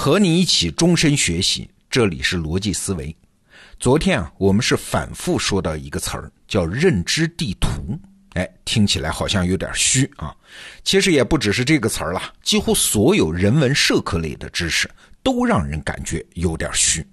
和你一起终身学习，这里是逻辑思维。昨天啊，我们是反复说到一个词儿，叫认知地图。哎，听起来好像有点虚啊。其实也不只是这个词儿了，几乎所有人文社科类的知识都让人感觉有点虚。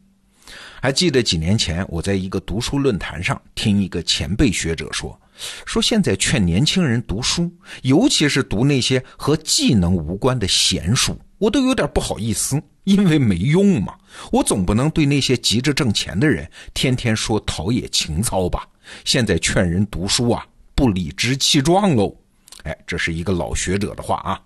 还记得几年前我在一个读书论坛上听一个前辈学者说，说现在劝年轻人读书，尤其是读那些和技能无关的闲书。我都有点不好意思，因为没用嘛。我总不能对那些急着挣钱的人天天说陶冶情操吧？现在劝人读书啊，不理直气壮喽。哎，这是一个老学者的话啊。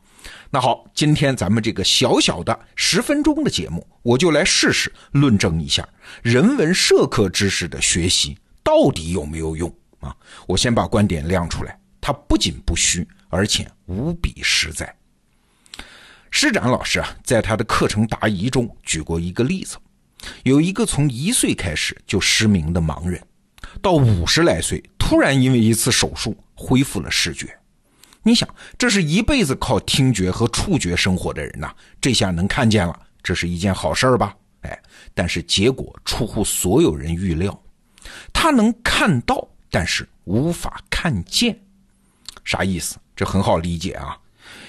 那好，今天咱们这个小小的十分钟的节目，我就来试试论证一下人文社科知识的学习到底有没有用啊？我先把观点亮出来，它不仅不虚，而且无比实在。施展老师啊，在他的课程答疑中举过一个例子：有一个从一岁开始就失明的盲人，到五十来岁突然因为一次手术恢复了视觉。你想，这是一辈子靠听觉和触觉生活的人呐，这下能看见了，这是一件好事儿吧？哎，但是结果出乎所有人预料，他能看到，但是无法看见。啥意思？这很好理解啊。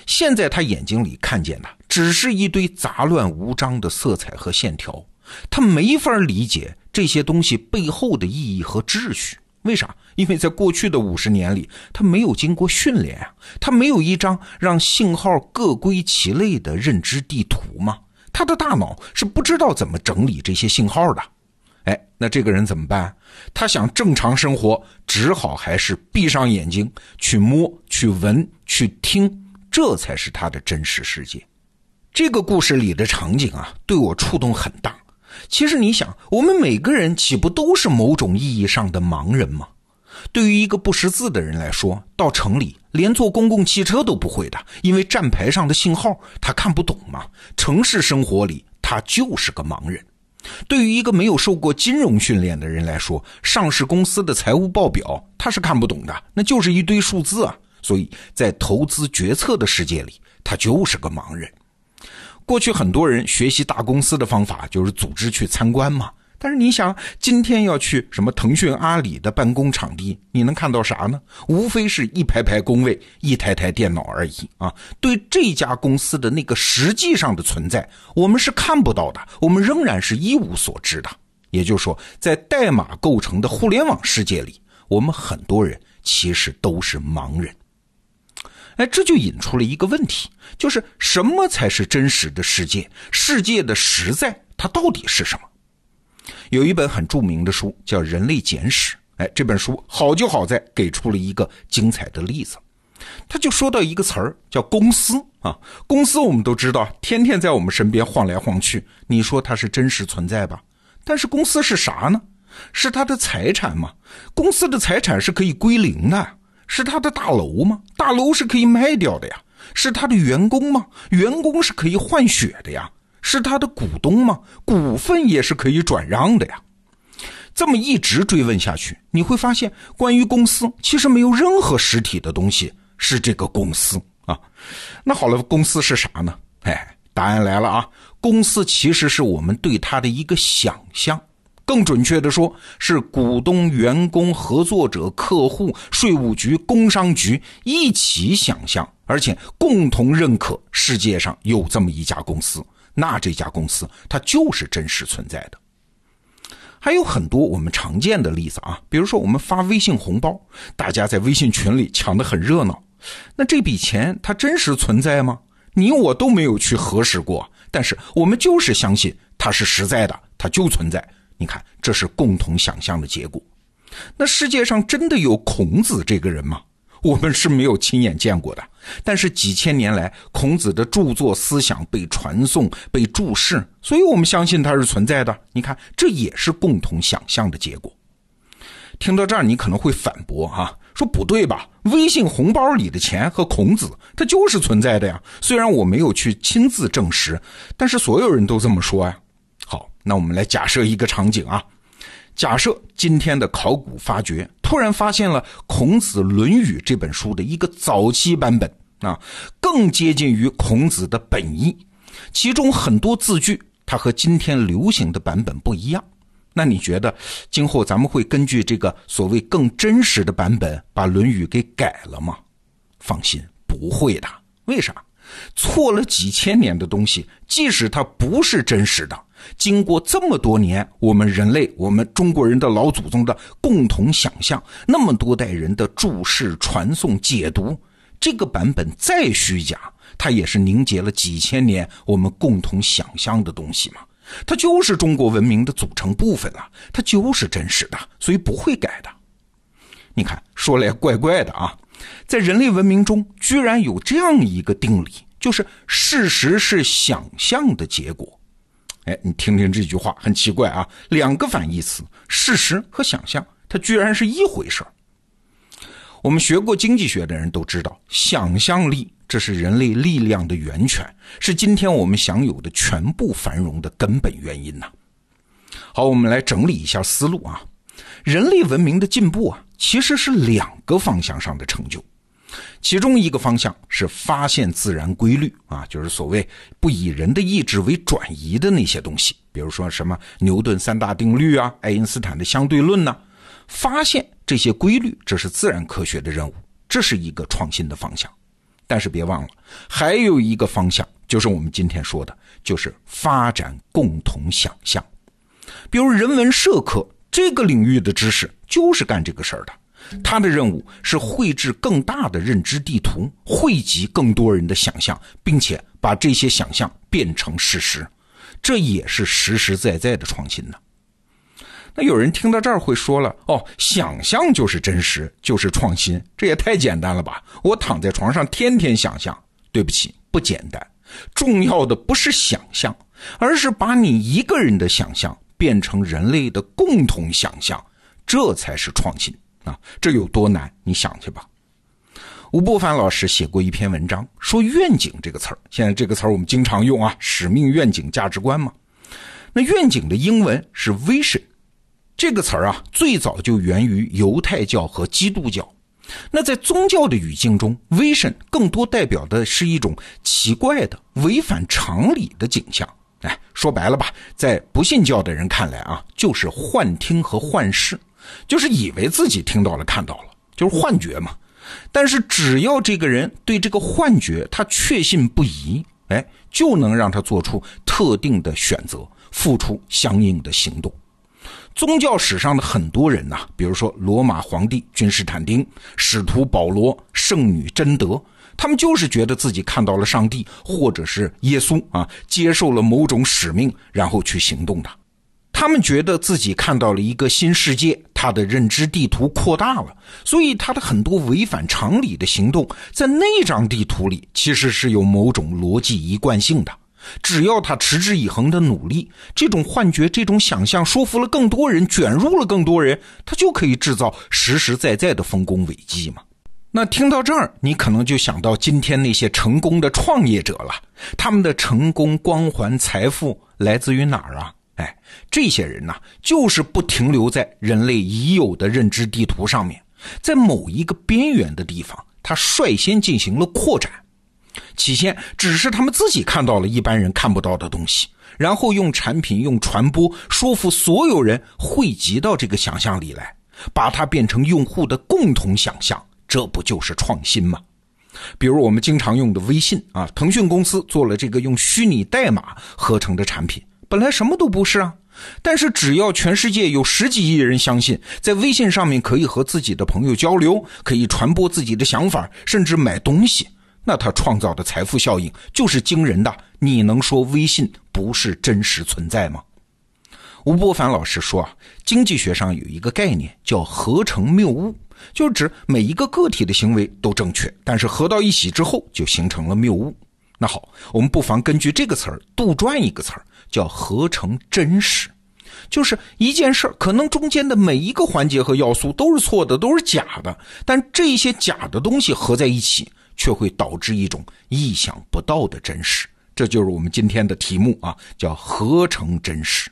现在他眼睛里看见的只是一堆杂乱无章的色彩和线条，他没法理解这些东西背后的意义和秩序。为啥？因为在过去的五十年里，他没有经过训练啊，他没有一张让信号各归其类的认知地图嘛，他的大脑是不知道怎么整理这些信号的。哎，那这个人怎么办？他想正常生活，只好还是闭上眼睛去摸、去闻、去听。这才是他的真实世界。这个故事里的场景啊，对我触动很大。其实你想，我们每个人岂不都是某种意义上的盲人吗？对于一个不识字的人来说，到城里连坐公共汽车都不会的，因为站牌上的信号他看不懂嘛。城市生活里，他就是个盲人。对于一个没有受过金融训练的人来说，上市公司的财务报表他是看不懂的，那就是一堆数字啊。所以在投资决策的世界里，他就是个盲人。过去很多人学习大公司的方法就是组织去参观嘛。但是你想，今天要去什么腾讯、阿里的办公场地，你能看到啥呢？无非是一排排工位、一台台电脑而已啊。对这家公司的那个实际上的存在，我们是看不到的，我们仍然是一无所知的。也就是说，在代码构成的互联网世界里，我们很多人其实都是盲人。哎，这就引出了一个问题，就是什么才是真实的世界？世界的实在，它到底是什么？有一本很著名的书叫《人类简史》。哎，这本书好就好在给出了一个精彩的例子。他就说到一个词儿叫公司啊，公司我们都知道，天天在我们身边晃来晃去。你说它是真实存在吧？但是公司是啥呢？是他的财产吗？公司的财产是可以归零的。是他的大楼吗？大楼是可以卖掉的呀。是他的员工吗？员工是可以换血的呀。是他的股东吗？股份也是可以转让的呀。这么一直追问下去，你会发现，关于公司，其实没有任何实体的东西是这个公司啊。那好了，公司是啥呢？哎，答案来了啊！公司其实是我们对它的一个想象。更准确的说，是股东、员工、合作者、客户、税务局、工商局一起想象，而且共同认可世界上有这么一家公司，那这家公司它就是真实存在的。还有很多我们常见的例子啊，比如说我们发微信红包，大家在微信群里抢得很热闹，那这笔钱它真实存在吗？你我都没有去核实过，但是我们就是相信它是实在的，它就存在。你看，这是共同想象的结果。那世界上真的有孔子这个人吗？我们是没有亲眼见过的。但是几千年来，孔子的著作思想被传颂、被注释，所以我们相信他是存在的。你看，这也是共同想象的结果。听到这儿，你可能会反驳啊，说不对吧？微信红包里的钱和孔子，他就是存在的呀。虽然我没有去亲自证实，但是所有人都这么说呀。那我们来假设一个场景啊，假设今天的考古发掘突然发现了《孔子论语》这本书的一个早期版本啊，更接近于孔子的本意，其中很多字句它和今天流行的版本不一样。那你觉得今后咱们会根据这个所谓更真实的版本把《论语》给改了吗？放心，不会的。为啥？错了几千年的东西，即使它不是真实的，经过这么多年，我们人类、我们中国人的老祖宗的共同想象，那么多代人的注释、传送、解读，这个版本再虚假，它也是凝结了几千年我们共同想象的东西嘛。它就是中国文明的组成部分了，它就是真实的，所以不会改的。你看，说来怪怪的啊，在人类文明中，居然有这样一个定理，就是事实是想象的结果。哎，你听听这句话，很奇怪啊，两个反义词，事实和想象，它居然是一回事儿我们学过经济学的人都知道，想象力。这是人类力量的源泉，是今天我们享有的全部繁荣的根本原因呐。好，我们来整理一下思路啊。人类文明的进步啊，其实是两个方向上的成就。其中一个方向是发现自然规律啊，就是所谓不以人的意志为转移的那些东西，比如说什么牛顿三大定律啊，爱因斯坦的相对论呐，发现这些规律，这是自然科学的任务，这是一个创新的方向。但是别忘了，还有一个方向，就是我们今天说的，就是发展共同想象。比如人文社科这个领域的知识，就是干这个事儿的。他的任务是绘制更大的认知地图，汇集更多人的想象，并且把这些想象变成事实。这也是实实在在的创新呢。那有人听到这儿会说了：“哦，想象就是真实，就是创新，这也太简单了吧？我躺在床上天天想象。”对不起，不简单。重要的不是想象，而是把你一个人的想象变成人类的共同想象，这才是创新啊！这有多难？你想去吧。吴伯凡老师写过一篇文章，说“愿景”这个词儿，现在这个词儿我们经常用啊，使命、愿景、价值观嘛。那愿景的英文是 vision。这个词儿啊，最早就源于犹太教和基督教。那在宗教的语境中，vision 更多代表的是一种奇怪的、违反常理的景象。哎，说白了吧，在不信教的人看来啊，就是幻听和幻视，就是以为自己听到了、看到了，就是幻觉嘛。但是只要这个人对这个幻觉他确信不疑，哎，就能让他做出特定的选择，付出相应的行动。宗教史上的很多人呐，比如说罗马皇帝君士坦丁、使徒保罗、圣女贞德，他们就是觉得自己看到了上帝，或者是耶稣啊，接受了某种使命，然后去行动的。他们觉得自己看到了一个新世界，他的认知地图扩大了，所以他的很多违反常理的行动，在那张地图里其实是有某种逻辑一贯性的。只要他持之以恒的努力，这种幻觉、这种想象说服了更多人，卷入了更多人，他就可以制造实实在在的丰功伟绩嘛。那听到这儿，你可能就想到今天那些成功的创业者了，他们的成功、光环、财富来自于哪儿啊？哎，这些人呐，就是不停留在人类已有的认知地图上面，在某一个边缘的地方，他率先进行了扩展。起先只是他们自己看到了一般人看不到的东西，然后用产品、用传播说服所有人汇集到这个想象里来，把它变成用户的共同想象，这不就是创新吗？比如我们经常用的微信啊，腾讯公司做了这个用虚拟代码合成的产品，本来什么都不是啊，但是只要全世界有十几亿人相信，在微信上面可以和自己的朋友交流，可以传播自己的想法，甚至买东西。那他创造的财富效应就是惊人的，你能说微信不是真实存在吗？吴伯凡老师说啊，经济学上有一个概念叫合成谬误，就指每一个个体的行为都正确，但是合到一起之后就形成了谬误。那好，我们不妨根据这个词儿杜撰一个词儿，叫合成真实，就是一件事儿可能中间的每一个环节和要素都是错的，都是假的，但这些假的东西合在一起。却会导致一种意想不到的真实，这就是我们今天的题目啊，叫合成真实。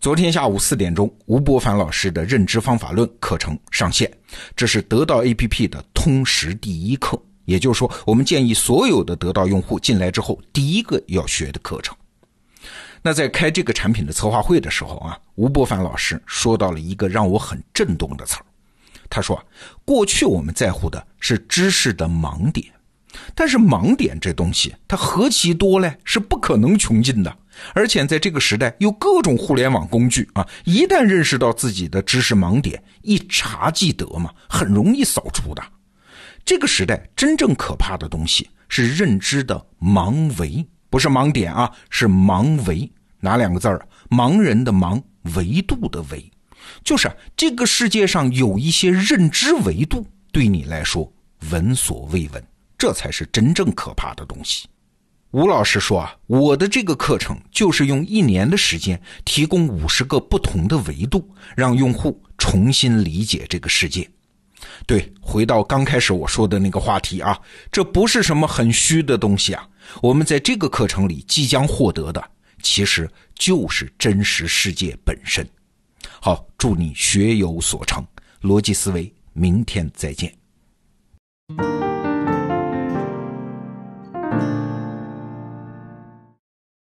昨天下午四点钟，吴伯凡老师的认知方法论课程上线，这是得到 APP 的通识第一课也就是说，我们建议所有的得到用户进来之后，第一个要学的课程。那在开这个产品的策划会的时候啊，吴伯凡老师说到了一个让我很震动的词儿。他说：“过去我们在乎的是知识的盲点，但是盲点这东西它何其多嘞，是不可能穷尽的。而且在这个时代，有各种互联网工具啊，一旦认识到自己的知识盲点，一查即得嘛，很容易扫除的。这个时代真正可怕的东西是认知的盲维。”不是盲点啊，是盲维，哪两个字儿？盲人的盲，维度的维，就是这个世界上有一些认知维度对你来说闻所未闻，这才是真正可怕的东西。吴老师说啊，我的这个课程就是用一年的时间，提供五十个不同的维度，让用户重新理解这个世界。对，回到刚开始我说的那个话题啊，这不是什么很虚的东西啊。我们在这个课程里即将获得的，其实就是真实世界本身。好，祝你学有所成，逻辑思维，明天再见。